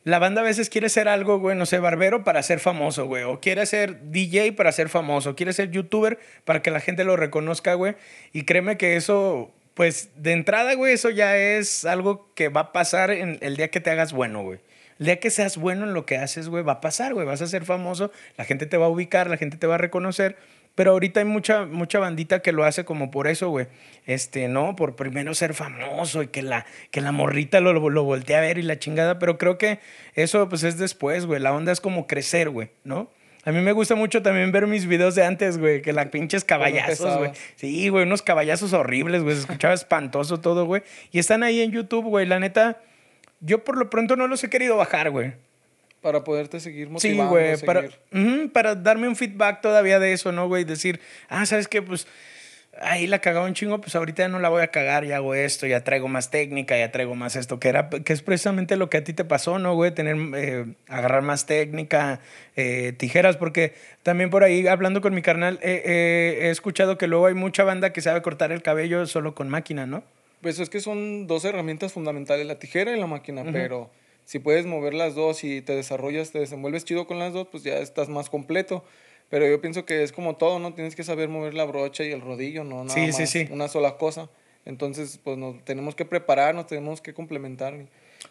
La banda a veces quiere ser algo, güey, no sé, barbero para ser famoso, güey. O quiere ser DJ para ser famoso. Quiere ser youtuber para que la gente lo reconozca, güey. Y créeme que eso, pues de entrada, güey, eso ya es algo que va a pasar en el día que te hagas bueno, güey. El día que seas bueno en lo que haces, güey, va a pasar, güey. Vas a ser famoso, la gente te va a ubicar, la gente te va a reconocer. Pero ahorita hay mucha, mucha bandita que lo hace como por eso, güey. Este, ¿no? Por primero ser famoso y que la, que la morrita lo, lo, lo voltee a ver y la chingada. Pero creo que eso, pues, es después, güey. La onda es como crecer, güey, ¿no? A mí me gusta mucho también ver mis videos de antes, güey, que la pinches caballazos, güey. Sí, güey, unos caballazos horribles, güey. Se escuchaba espantoso todo, güey. Y están ahí en YouTube, güey. La neta, yo por lo pronto no los he querido bajar, güey. Para poderte seguir Sí, motivando. güey, seguir. para, darme un feedback todavía de eso, ¿no, güey? Decir, ah, ¿sabes qué? Pues ahí la cagaba un chingo, pues ahorita ya no la voy a cagar, ya hago esto, ya traigo más técnica, ya traigo más esto, que, era, que es precisamente lo que a ti te pasó, ¿no, güey? Tener, eh, agarrar más técnica, eh, tijeras, porque también por ahí, hablando con mi carnal, eh, eh, he escuchado que luego hay mucha banda que sabe cortar el cabello solo con máquina, ¿no? Pues es que son dos herramientas fundamentales, la tijera y la máquina, pero si puedes mover las dos y te desarrollas, te desenvuelves chido con las dos, pues ya estás más completo. Pero yo pienso que es como todo, ¿no? Tienes que saber mover la brocha y el rodillo, no nada Sí, sí, más sí. una sola cosa. Entonces, pues nos tenemos que preparar, nos tenemos que complementar.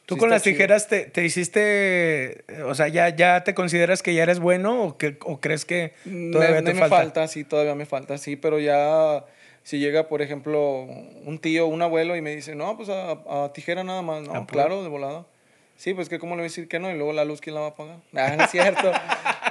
¿Tú sí con las tijeras te, te hiciste, eh, o sea, ya, ya te consideras que ya eres bueno o, que, o crees que todavía me, te me falta? falta, sí, todavía me falta, sí, pero ya si llega, por ejemplo, un tío, un abuelo y me dice, no, pues a, a tijera nada más, no, Ah, pues. claro, de volada. Sí, pues que cómo le voy a decir que no y luego la luz, ¿quién la va a pagar? Ah, no es cierto.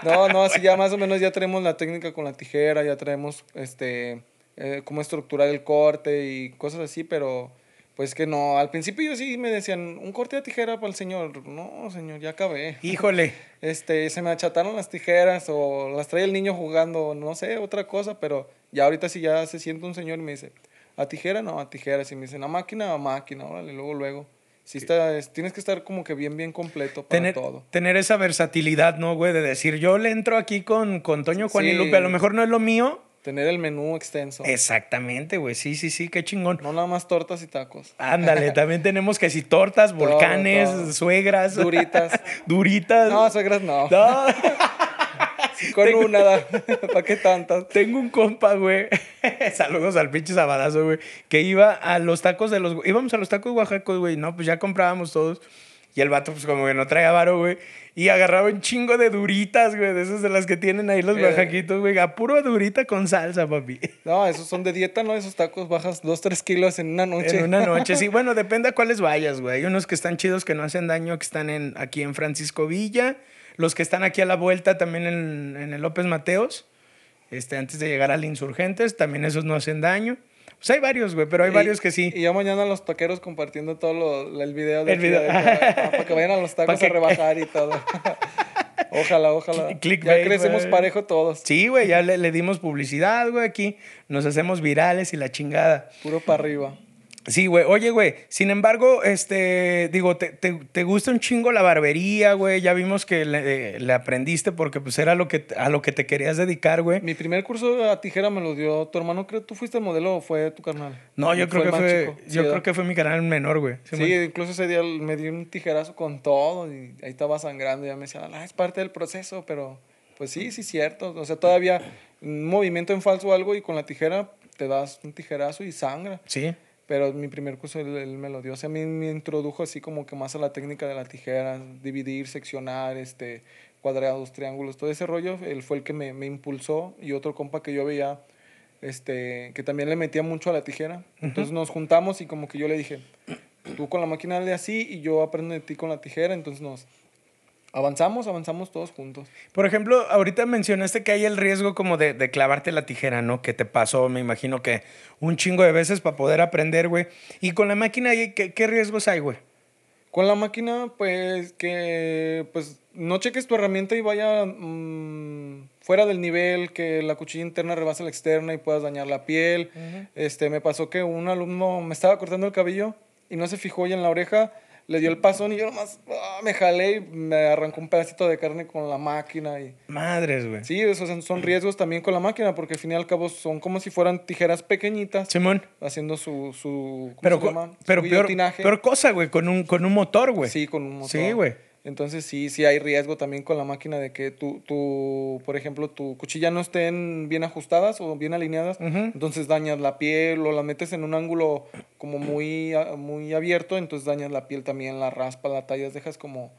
No, no, así ya más o menos ya tenemos la técnica con la tijera, ya traemos este, eh, cómo estructurar el corte y cosas así, pero pues que no, al principio yo sí me decían, un corte de tijera para el señor. No, señor, ya acabé Híjole, este, se me achataron las tijeras o las trae el niño jugando, no sé, otra cosa, pero ya ahorita sí ya se siente un señor y me dice, a tijera no, a tijera, si me dicen a máquina, a máquina, órale, luego, luego. Sí está, es- tienes que estar como que bien, bien completo para tener, todo. tener esa versatilidad, ¿no, güey? De decir, yo le entro aquí con, con Toño, Juan y. Lupe, a lo mejor no es lo mío, Tener el menú extenso. Exactamente, güey. Sí, sí, sí, qué chingón. No nada más tortas y tacos. Ándale, también tenemos que si tortas, Todo, volcanes, todo. suegras. Duritas. Duritas. No, suegras no. No. Con Tengo- una, ¿para qué tantas? Tengo un compa, güey. Saludos al pinche sabadazo, güey. Que iba a los tacos de los. Íbamos a los tacos oaxacos, güey. No, pues ya comprábamos todos. Y el vato, pues como que no traía varo, güey. Y agarraba un chingo de duritas, güey. De esas de las que tienen ahí los Eh. oaxaquitos, güey. A puro durita con salsa, papi. No, esos son de dieta, ¿no? Esos tacos bajas 2, 3 kilos en una noche. En una noche, sí. Bueno, depende a cuáles vayas, güey. Hay unos que están chidos que no hacen daño, que están en, aquí en Francisco Villa. Los que están aquí a la vuelta también en, en el López Mateos. Este, antes de llegar al Insurgentes, también esos no hacen daño. Pues hay varios, güey, pero hay Y- varios que sí. Y ya mañana los taqueros compartiendo todo lo- el video de El video. de- para, para que vayan a los tacos que- a rebajar y todo. ojalá, ojalá. Cl- clickbait, ya crecemos parejo todos. Sí, güey, ya le, le dimos publicidad, güey, aquí. Nos hacemos virales y la chingada. Puro para arriba. Sí, güey. Oye, güey, sin embargo, este, digo, te, te- te gusta un chingo la barbería, güey. Ya vimos que le, le aprendiste porque pues era lo que, a lo que te querías dedicar, güey. Mi primer curso a tijera me lo dio tu hermano, creo. ¿Tú fuiste modelo o fue tu carnal? No, yo creo el que fue, chico. Yo creo que fue mi canal menor, güey. Sí, incluso ese día me dio un tijerazo con todo y ahí estaba sangrando. Y ya me decía, ah, es parte del proceso, pero pues sí, sí, cierto. O sea, todavía un movimiento en falso o algo y con la tijera te das un tijerazo y sangra. Sí. Pero mi primer curso él, él me lo dio. O sea, a mí me introdujo así como que más a la técnica de la tijera, dividir, seccionar, este, cuadrados, triángulos, todo ese rollo. Él fue el que me, me impulsó y otro compa que yo veía, este, que también le metía mucho a la tijera. Entonces nos juntamos y como que yo le dije, tú con la máquina de así y yo aprendo de ti con la tijera. Entonces nos avanzamos, avanzamos todos juntos. Por ejemplo, ahorita mencionaste que hay el riesgo como de, de clavarte la tijera, ¿no? Que te pasó, me imagino que un chingo de veces para poder aprender, güey. Y con la máquina, ¿qué, qué riesgos hay, güey? Con la máquina, pues que pues no cheques tu herramienta y vaya mm, fuera del nivel, que la cuchilla interna rebase la externa y puedas dañar la piel. Este, me pasó que un alumno me estaba cortando el cabello y no se fijó y en la oreja le dio el pasón y yo nomás ah, me jalé y me arrancó un pedacito de carne con la máquina y Madres, güey. sí, esos son- son riesgos también con la máquina porque al fin y al cabo son como si fueran tijeras pequeñitas Simón. haciendo su su ¿cómo Pero, se llama? Su pero peor, peor cosa, güey, con un, con un motor, güey. Sí, con un motor. Sí, güey. Entonces sí, sí hay riesgo también con la máquina de que tu, tu por ejemplo, tu cuchilla no estén bien ajustadas o bien alineadas, entonces dañas la piel o la metes en un ángulo como muy, muy abierto, entonces dañas la piel también, la raspa, la tallas, dejas como,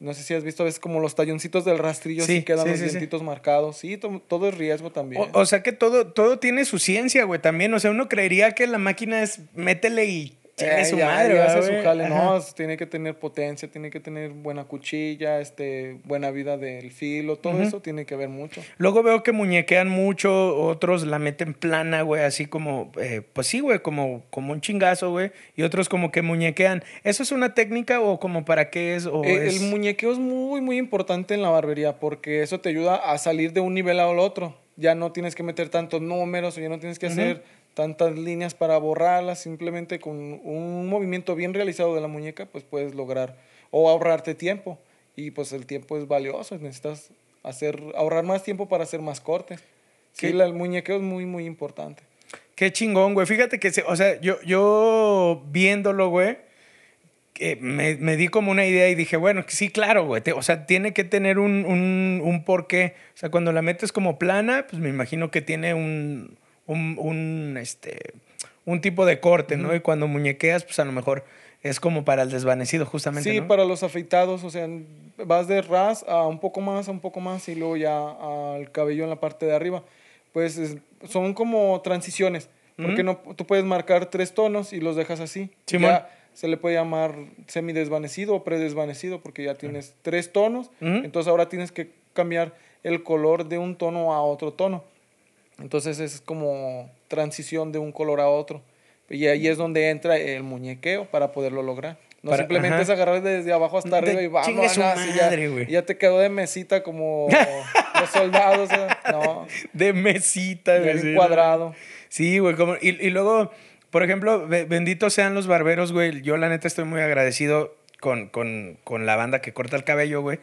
no sé si has visto a veces como los talloncitos del rastrillo, Sí, quedan sí, los sí. dientitos marcados, sí, to- todo es riesgo también. O, o sea que todo, todo tiene su ciencia, güey, también. O sea, uno creería que la máquina es métele y tiene Eh, su ya- madre, ya ¿verdad, hace su jale. No, tiene que tener potencia, tiene que tener buena cuchilla, este, buena vida del filo, todo Ujú. eso tiene que ver mucho. Luego veo que muñequean mucho, otros la meten plana, güey, así como, eh, pues sí, güey, como, como un chingazo, güey, y otros como que muñequean. ¿Eso es una técnica o como para qué es? O Eh, es- El muñequeo es muy, muy importante en la barbería porque eso te ayuda a salir de un nivel al otro. Ya no tienes que meter tantos números o ya no tienes que Ujú. hacer tantas líneas para borrarlas. Simplemente con un movimiento bien realizado de la muñeca, pues puedes lograr o ahorrarte tiempo. Y pues el tiempo es valioso. Necesitas hacer, ahorrar más tiempo para hacer más cortes. Sí, el muñequeo es muy, muy importante. Qué chingón, güey. Fíjate que, o sea, yo, yo viéndolo, güey, que me, me di como una idea y dije, bueno, sí, claro, güey. te- o sea, tiene que tener un, un, un porqué. O sea, cuando la metes como plana, pues me imagino que tiene un, un, un, este, un tipo de corte, ¿no? Y cuando muñequeas, pues a lo mejor es como para el desvanecido, justamente, Sí, ¿no? para los afeitados, o sea, vas de ras a un poco más, a un poco más y luego ya al cabello en la parte de arriba. Pues es- son como transiciones, porque no, tú puedes marcar tres tonos y los dejas así. Ya se le puede llamar semidesvanecido o predesvanecido porque ya tienes tres tonos, entonces ahora tienes que cambiar el color de un tono a otro tono. Entonces es como transición de un color a otro. Y ahí es donde entra el muñequeo para poderlo lograr. No Para- simplemente ajá. es agarrar desde abajo hasta De- arriba y vamos. madre, ya, ya te quedó de mesita como los soldados. ¿eh? No, De mesita, güey. cuadrado. Sí, güey. Como, y, y luego, por ejemplo, be- benditos sean los barberos, güey. Yo, la neta, estoy muy agradecido con, con, con la banda que corta el cabello, güey.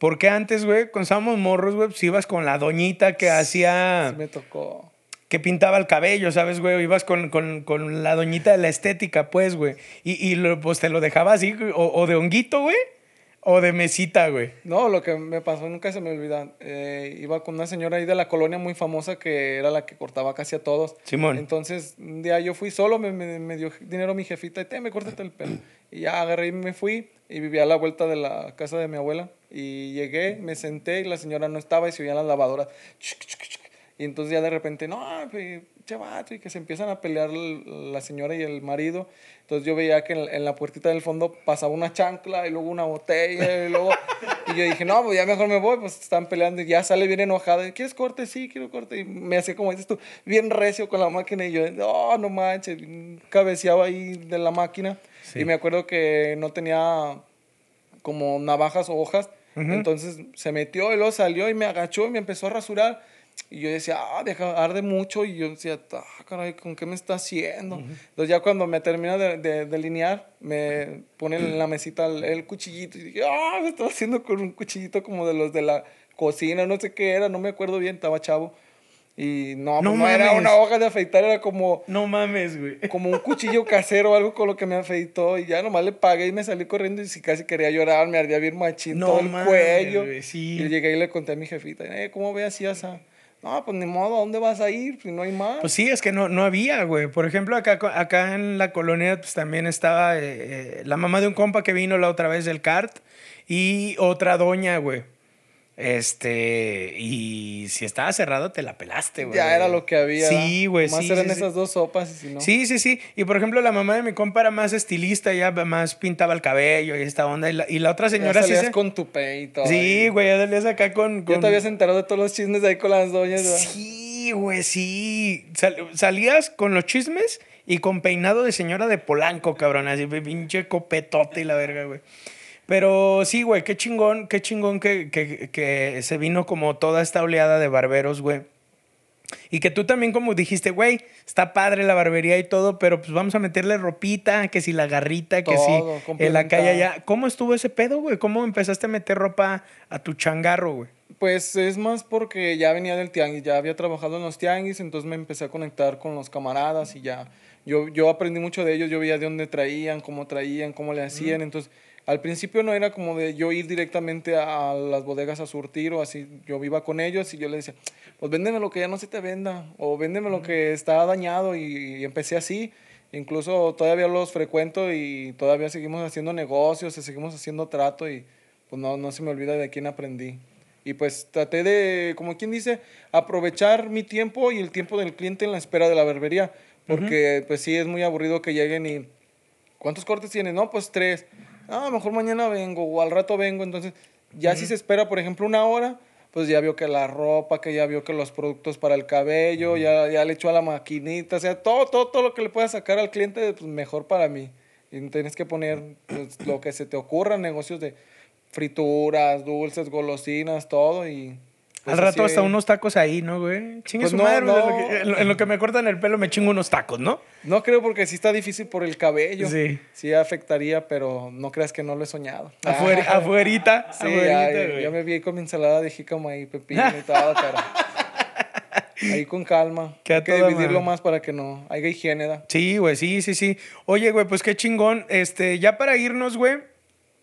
Porque antes, güey, cuando estábamos morros, güey, pues ibas con la doñita que hacía. Sí me tocó. Que pintaba el cabello, ¿sabes, güey? Ibas con, con, con la doñita de la estética, pues, güey. Y, y lo- pues te lo dejaba así, o, o de honguito, güey, o de mesita, güey. No, lo que me pasó nunca se me olvida. Eh, iba con una señora ahí de la colonia muy famosa que era la que cortaba casi a todos. Simón. Entonces, un día yo fui solo, me, me, me dio dinero mi jefita y te, me córtate el pelo. Y ya agarré y me fui y vivía a la vuelta de la casa de mi abuela. Y llegué, me senté y la señora no estaba y se oían las lavadoras. Y entonces ya de repente, no, pues, che vato", y que se empiezan a pelear la señora y el marido. Entonces yo veía que en, en la puertita del fondo pasaba una chancla y luego una botella y luego... y yo dije, no, pues ya mejor me voy, pues están peleando y ya sale bien enojada. y, ¿Quieres corte? Sí, quiero corte. Y me hacía como dices tú, bien recio con la máquina y yo, no, no manches, cabeceaba ahí de la máquina. Sí. Y me acuerdo que no tenía como navajas o hojas. Entonces se metió y luego salió y me agachó y me empezó a rasurar. Y yo decía, ah, deja, arde mucho. Y yo decía, ah, caray, ¿con qué me está haciendo? Entonces ya cuando me termina de, de delinear, me pone en la mesita el, el cuchillito. Y dije, ah, me estaba haciendo con un cuchillito como de los de la cocina, no sé qué era, no me acuerdo bien, estaba chavo. Y no, No pues no era mames. una hoja de afeitar, era como No mames, güey. como un cuchillo casero o algo con lo que me afeitó y ya nomás le pagué y me salí corriendo y si casi quería llorar, me ardía bien machín No todo el mames, cuello. güey, sí. Y llegué y le conté a mi jefita, eh, ¿cómo ve así esa? No, pues ni modo, ¿a dónde vas a ir? Si no hay más. Pues sí, es que no, no había, güey. Por ejemplo, acá, acá en la colonia pues, también estaba eh, eh, la mamá de un compa que vino la otra vez del CART y otra doña, güey. Este, y si estaba cerrado, te la pelaste, güey. ya era lo que había. Sí, güey, Más sí. eran sí, sí. esas dos sopas y si no. Sí, sí, sí. Y por ejemplo, la mamá de mi compa era más estilista, ya más pintaba el cabello y esta onda. Y la, y la otra Ya señora sí. salías se- con tu pe y todo. Sí, güey, ya salías acá con. Ya con... te habías enterado de todos los chismes de ahí con las doñas. ¿verdad? Sí, güey, sí. Sal- salías con los chismes y con peinado de señora de Polanco, cabrón. Así, pinche copetote y la verga, güey. Pero sí, güey, qué chingón, qué chingón que, que, que se vino como toda esta oleada de barberos, güey. Y que tú también como dijiste, güey, está padre la barbería y todo, pero pues vamos a meterle ropita, que si la garrita, que Todo, si en la calle allá. ¿Cómo estuvo ese pedo, güey? ¿Cómo empezaste a meter ropa a tu changarro, güey? Pues es más porque ya venía del tianguis, ya había trabajado en los tianguis, entonces me empecé a conectar con los camaradas y ya. Yo, yo aprendí mucho de ellos, yo veía de dónde traían, cómo traían, cómo le hacían. Entonces, al principio no era como de yo ir directamente a las bodegas a surtir o así. Yo iba con ellos y yo les decía, pues véndeme lo que ya no se te venda o véndeme lo que está dañado y, y empecé así. Incluso todavía los frecuento y todavía seguimos haciendo negocios, y seguimos haciendo trato y pues no, no se me olvida de quién aprendí. Y pues traté de, como quien dice, aprovechar mi tiempo y el tiempo del cliente en la espera de la barbería. Porque pues sí, es muy aburrido que lleguen y... ¿Cuántos cortes tienes? No, pues tres. Ah, mejor mañana vengo o al rato vengo. Entonces, ya si se espera, por ejemplo, una hora, pues ya vio que la ropa, que ya vio que los productos para el cabello, ya, ya le echó a la maquinita. O sea, todo, todo, todo lo que le pueda sacar al cliente, pues mejor para mí. Y tienes que poner pues, lo que se te ocurra, negocios de frituras, dulces, golosinas, todo. Y pues, Al rato hasta unos tacos ahí, ¿no, güey? Chingue Pues su no, madre, no. En, lo que, en lo- en lo que me cortan el pelo me chingo unos tacos, ¿no? No creo porque sí está difícil por el cabello. Sí. Sí afectaría, pero no creas que no lo he soñado. Afuera, afuerita, Sí, afuerita, ya, güey. ya me vi con mi ensalada de jícama y pepino y todo, pero ahí con calma. Que Hay que dividirlo madre. más para que no haya higiene. ¿da? Sí, güey, sí, sí, sí. Oye, güey, pues qué chingón. Este, ya para irnos, güey.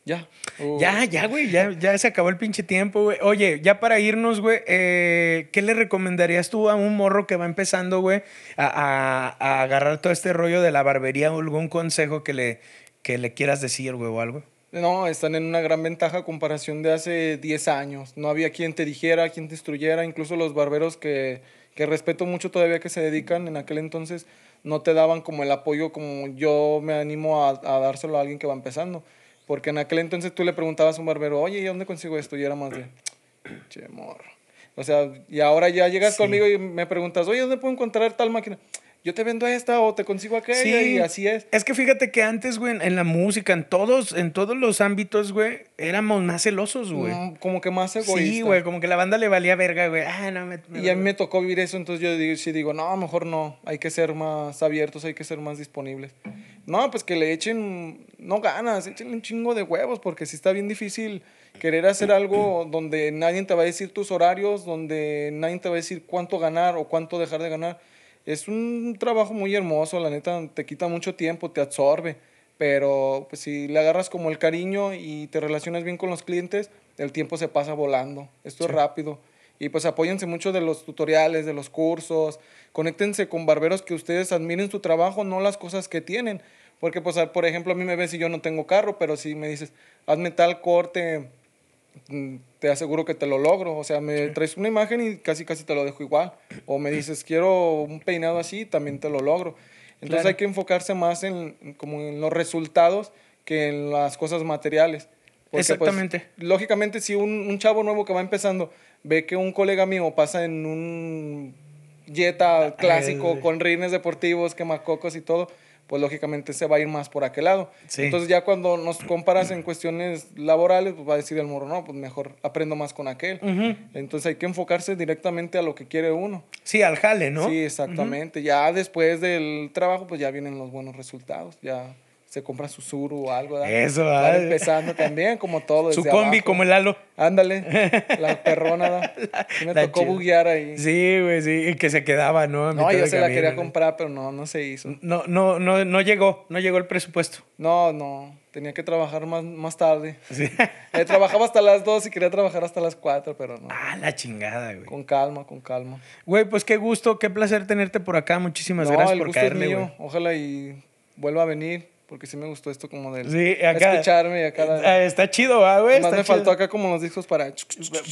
Ya. Uh, Ya, ya, güey, ya, ya se acabó el pinche tiempo, güey. Oye, ya para irnos, güey, eh, ¿qué le recomendarías tú a un morro que va empezando, güey, a, a- a agarrar todo este rollo de la barbería o algún consejo que le, que le quieras decir, güey, o algo? No, están en una gran ventaja a comparación de hace 10 años. No había quien te dijera, quien te instruyera. Incluso los barberos que, que respeto mucho todavía que se dedican en aquel entonces no te daban como el apoyo como yo me animo a, a dárselo a alguien que va empezando. Porque en aquel entonces tú le preguntabas a un barbero, oye, ¿y dónde consigo esto? Y era más de, che, morro. O sea, y ahora ya llegas Sí. conmigo y me preguntas, oye, ¿dónde puedo encontrar tal máquina? Yo te vendo esta o te consigo aquella Sí. y así es. Es que fíjate que antes, güey, en la música, en todos, en todos los ámbitos, güey, éramos más celosos, güey. Como que más egoísta. Sí, güey, como que la banda le valía verga, güey. Ah, no, me, me- Y a mí me tocó vivir eso, entonces yo digo, sí digo, no, mejor no, hay que ser más abiertos, hay que ser más disponibles. No, pues que le echen, no ganas, échenle un chingo de huevos, porque si está bien difícil querer hacer algo donde nadie te va a decir tus horarios, donde nadie te va a decir cuánto ganar o cuánto dejar de ganar. Es un trabajo muy hermoso, la neta, te quita mucho tiempo, te absorbe, pero pues si le agarras como el cariño y te relacionas bien con los clientes, el tiempo se pasa volando, esto es rápido. Y pues apóyense mucho de los tutoriales, de los cursos, conéctense con barberos que ustedes admiren su trabajo, no las cosas que tienen. Porque pues por ejemplo a mí me ves y yo no tengo carro, pero si me dices, hazme tal corte, mm, te aseguro que te lo logro. O sea, me traes una imagen y casi casi te lo dejo igual. O me dices, quiero un peinado así, también te lo logro. Entonces Claro. hay que enfocarse más en, como en los resultados que en las cosas materiales. Porque, pues, Exactamente. lógicamente, si un, un chavo nuevo que va empezando ve que un colega mío pasa en un Jetta clásico el- con rines deportivos, quemacocos y todo, pues lógicamente se va a ir más por aquel lado. Sí. Entonces ya cuando nos comparas en cuestiones laborales, pues va a decir el morro, no, pues mejor aprendo más con aquel. Entonces hay que enfocarse directamente a lo que quiere uno. Sí, al jale, ¿no? Sí, exactamente. Ya después del trabajo, pues ya vienen los buenos resultados. Ya se compra su suru o algo. ¿verdad? Eso, ah. empezando también, como todo. Su combi abajo. como el halo. Ándale, la perrona. ¿verdad? Me la tocó chida. buguear ahí. Sí, güey, sí, y que se quedaba, ¿no? A no, yo se la quería ¿no? comprar, pero no, no se hizo. No, no, no, no llegó, no llegó el presupuesto. No, no, tenía que trabajar más, más tarde. Sí. Eh, trabajaba hasta las 2 y quería trabajar hasta las 4, pero no. ah, la chingada, güey. Con calma, con calma. Güey, pues qué gusto, qué placer tenerte por acá. Muchísimas no, gracias el por gusto caerle, es güey. mío. Ojalá y vuelva a venir, porque sí me gustó esto como del Sí, acá. escucharme y acá. Ah, está chido, ¿va, güey. Más me faltó chido. acá como los discos para...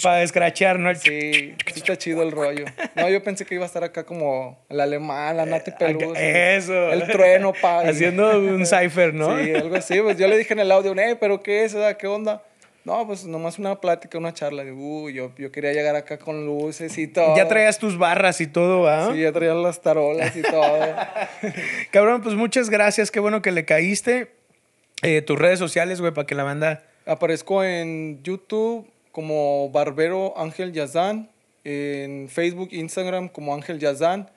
Para escrachar, ¿no? Sí, está chido el rollo. No, yo pensé que iba a estar acá como el alemán, la Nati Peluso. Eso. El trueno, pa. y- Haciendo un cipher, ¿no? Sí, algo así. Pues yo le dije en el audio, eh, pero ¿qué es? ¿Qué onda? No, pues nomás una plática, una charla. Digo, "Uy, yo, yo quería llegar acá con luces y todo. Ya traías tus barras y todo, ¿va? Sí, ya traía las tarolas y todo. Cabrón, pues muchas gracias. Qué bueno que le caíste. Eh, tus redes sociales, güey, para que la banda. Aparezco en YouTube como Barbero Ángel Yazán, en Facebook, Instagram como Ángel Yazán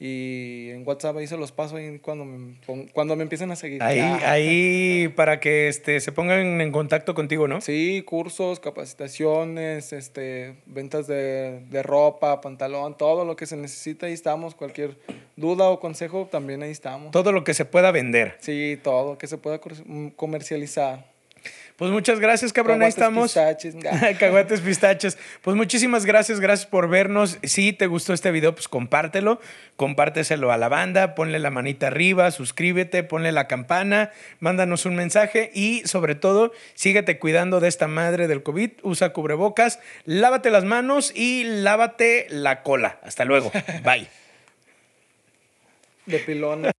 y en WhatsApp ahí se los paso ahí cuando me, cuando me empiecen a seguir. Ahí, Ah. ahí, para que este, se pongan en contacto contigo, ¿no? Sí, cursos, capacitaciones, este, ventas de, de ropa, pantalón, todo lo que se necesita, ahí estamos. Cualquier duda o consejo, también ahí estamos. Todo lo que se pueda vender. Sí, todo, que se pueda mm, comercializar. Pues muchas gracias, cabrón. Ahí estamos. pistaches. Caguates pistaches. Pues muchísimas gracias, gracias por vernos. Si te gustó este video, pues compártelo, compárteselo a la banda, ponle la manita arriba, suscríbete, ponle la campana, mándanos un mensaje y sobre todo, síguete cuidando de esta madre del COVID, usa cubrebocas, lávate las manos y lávate la cola. Hasta luego. Bye. De pilón.